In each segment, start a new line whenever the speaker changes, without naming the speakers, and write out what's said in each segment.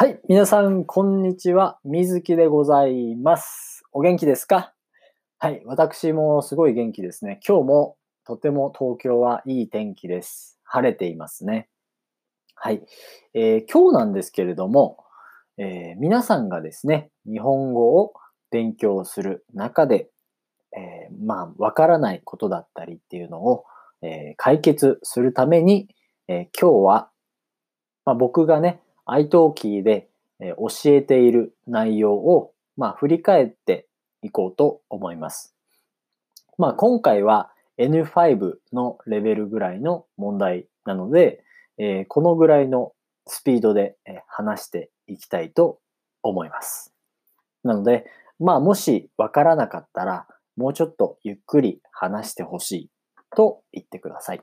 はい。皆さん、こんにちは。水木でございます。お元気ですか？はい。私もすごい元気ですね。今日もとても東京はいい天気です。晴れていますね。はい。えー今日なんですけれども、えー皆さんがですね、日本語を勉強する中で、えーまあ、わからないことだったりっていうのを、え解決するために、え今日は、まあ、僕がね、iTalki で、教えている内容を、まあ、振り返っていこうと思います。まあ、今回は N5 のレベルぐらいの問題なので、えーこのぐらいのスピードで話していきたいと思います。なので、まあ、もしわからなかったら、もうちょっとゆっくり話してほしいと言ってください。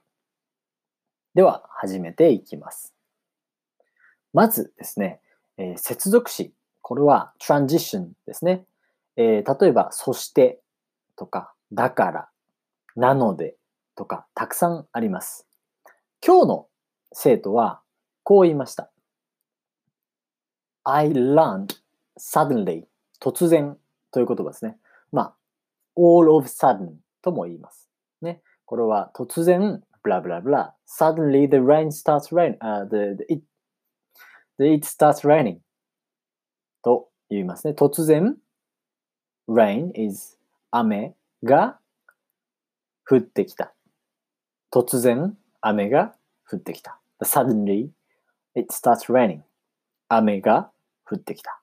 では、始めていきます。まずですね、えー接続詞。これは transition ですね。えー例えば、そしてとか、だから、なのでとか、たくさんあります。今日の生徒はこう言いました。I learned suddenly 突然という言葉ですね。まあ、all of sudden とも言います。ね。これは突然、ブラブラブラ。Suddenly the rain starts rain, uh, the, the, it, the it starts raining と言いますね。突然、rain is 雨が降ってきた。突然、雨が降ってきた。Suddenly it starts raining 雨が降ってきた。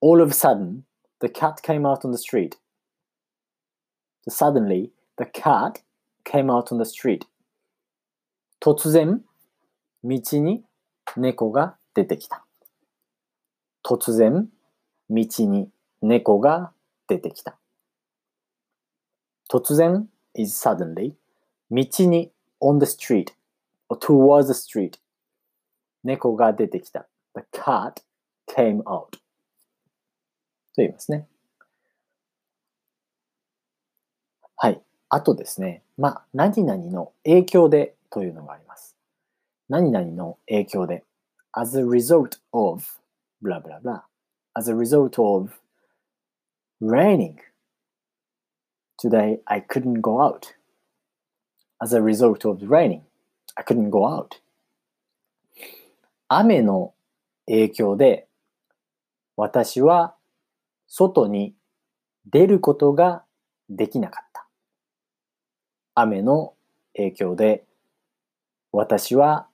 All of a sudden, the cat came out on the street. Suddenly, the cat came out on the street. 突然、道に猫が出てきた。突然、道に猫が出てきた。突然 is suddenly 道に on the street or towards the street 猫が出てきた。The cat came out と言いますね。はい。あとですね、まあ、何々の影響でというのがあります。何々の影響で。as a result of ブラブラブラ。as a result of raining today I couldn't go out. as a result of raining I couldn't go out. 雨の影響で私は外に出ることができなかった。雨の影響で私は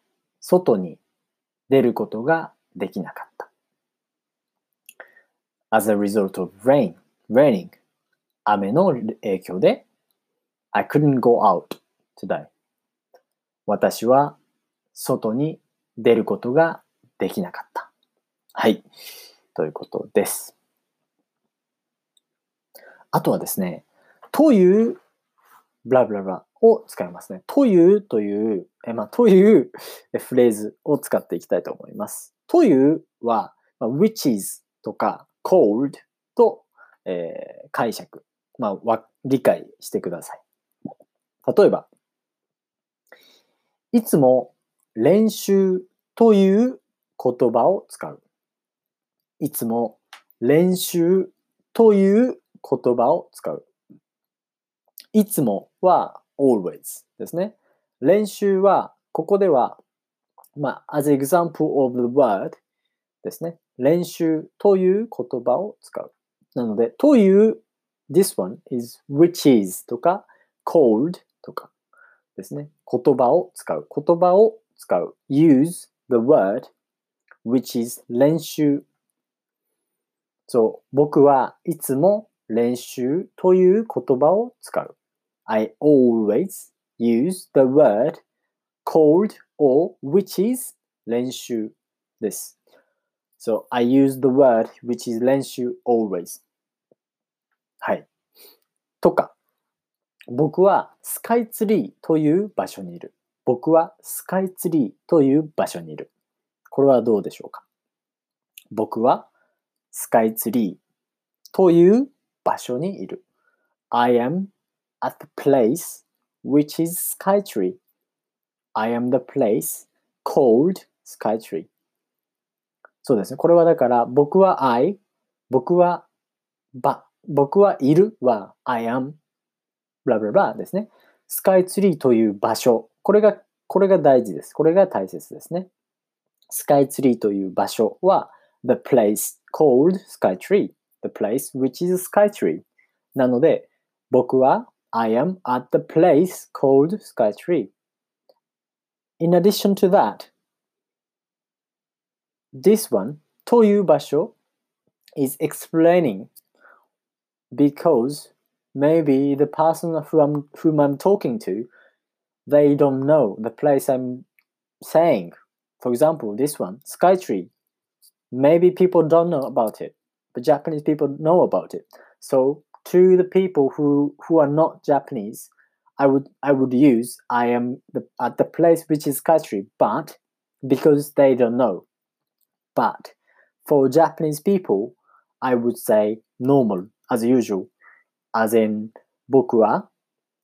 外に出ることができなかった。As a result of rain, raining, 雨の影響で I couldn't go out today. 私は外に出ることができなかった。はい。ということです。あとはですね、という、ブラブラブラを使いますね。というという、えまあ、というフレーズを使っていきたいと思います。というは、まあ、which is とか cold と、えー解釈、まあ、わ理解してください。例えば、いつも練習という言葉を使う。いつも練習という言葉を使う。いつもは always ですね。練習は、ここでは、まあ、as example of the word ですね。練習という言葉を使う。なので、という、this one is which is とか cold とかですね。言葉を使う。言葉を使う。use the word which is 練習。そう、僕はいつも練習という言葉を使う。I always use the word cold or which is 練習です。So, I use the word which is 練習 always. はい。とか、僕はスカイツリーという場所にいる。僕はスカイツリーという場所にいる。これはどうでしょうか？僕はスカイツリーという場所にいる。I am at the place which is Skytree. I am the place called Skytree. そうですね。これはだから、僕は I、僕はば、僕はいるは I am、ブラブラブラですね。スカイツリーという場所。これが、これが大事です。これが大切ですね。スカイツリーという場所は the place called sky tree. the place which is sky tree. なので、僕は I am at the place called Sky Tree. In addition to that, this one, Toyu Basho, is explaining because maybe the person who I'm, whom I'm talking to, they don't know the place I'm saying. For example, this one, Sky Tree. Maybe people don't know about it, but Japanese people know about it. So to the people who, who are not Japanese, I would I would use I am the, at the place which is Skytree, but because they don't know. But for Japanese people, I would say normal as usual, as in 僕は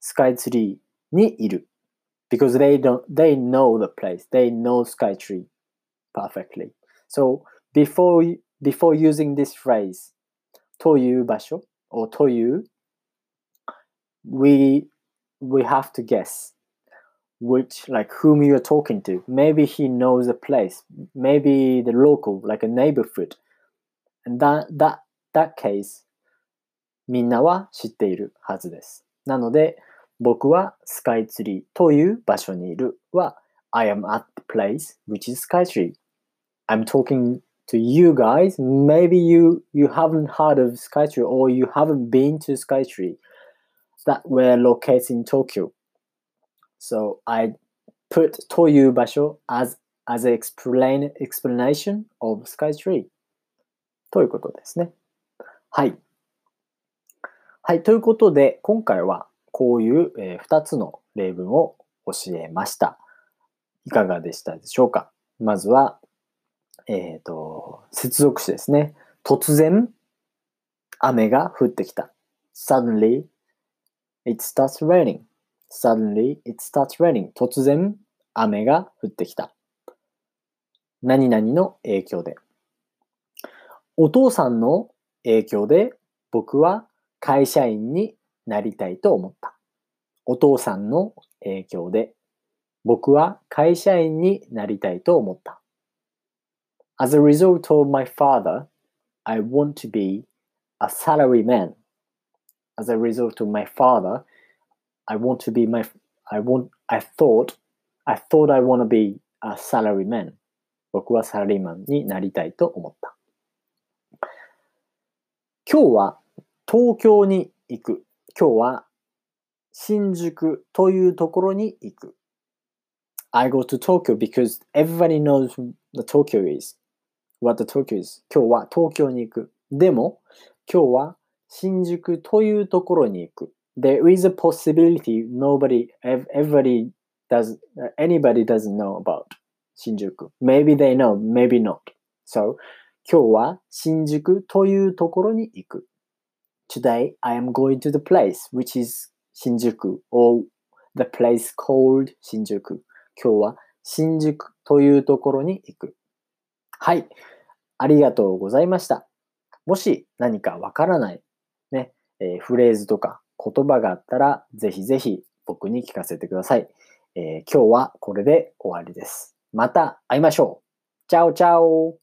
スカイツリーにいる because they don't they know the place, they know Skytree perfectly. So before before using this phrase という場所 or という we we have to guess which like whom you're talking to. Maybe he knows a place, maybe the local, like a neighborhood. And that that that case みんなは知っているはずです。なので、僕はスカイツリーという場所にいるは I am at the place which is Sky Tree. I'm talking to you guys. Maybe you you haven't heard of Skytree or you haven't been to Skytree that were located in Tokyo. So I put という場所 as as an explain, explanation of Skytree ということですね。はい。はい。ということで、今回はこういう、え2つの例文を教えました。いかがでしたでしょうかまずは、えっ、と、接続詞ですね。突然、雨が降ってきた。suddenly, it starts raining. suddenly, it starts raining. 突然、雨が降ってきた。何々の影響で。お父さんの影響で僕は会社員になりたいと思った。お父さんの影響で僕は会社員になりたいと思った。As a result of my father, I want to be a salaryman. As a result of my father, I want to be my I want I thought I thought I want to be a salaryman. 僕はサラリーマンになりたいと思った。今日は東京に行く。今日は新宿というところに行く。I go to Tokyo because everybody knows the Tokyo is. What the Tokyo is. 今日は東京に行く。でも、今日は新宿というところに行く。There is a possibility nobody, everybody does, anybody doesn't know about 新宿。Maybe they know, maybe not. So, 今日は新宿というところに行く。Today, I am going to the place which is 新宿 or the place called 新宿。今日は新宿というところに行く。はい。ありがとうございました。もし何かわからない、ね、えーフレーズとか言葉があったら、ぜひぜひ僕に聞かせてください。えー今日はこれで終わりです。また会いましょう。チャオチャオ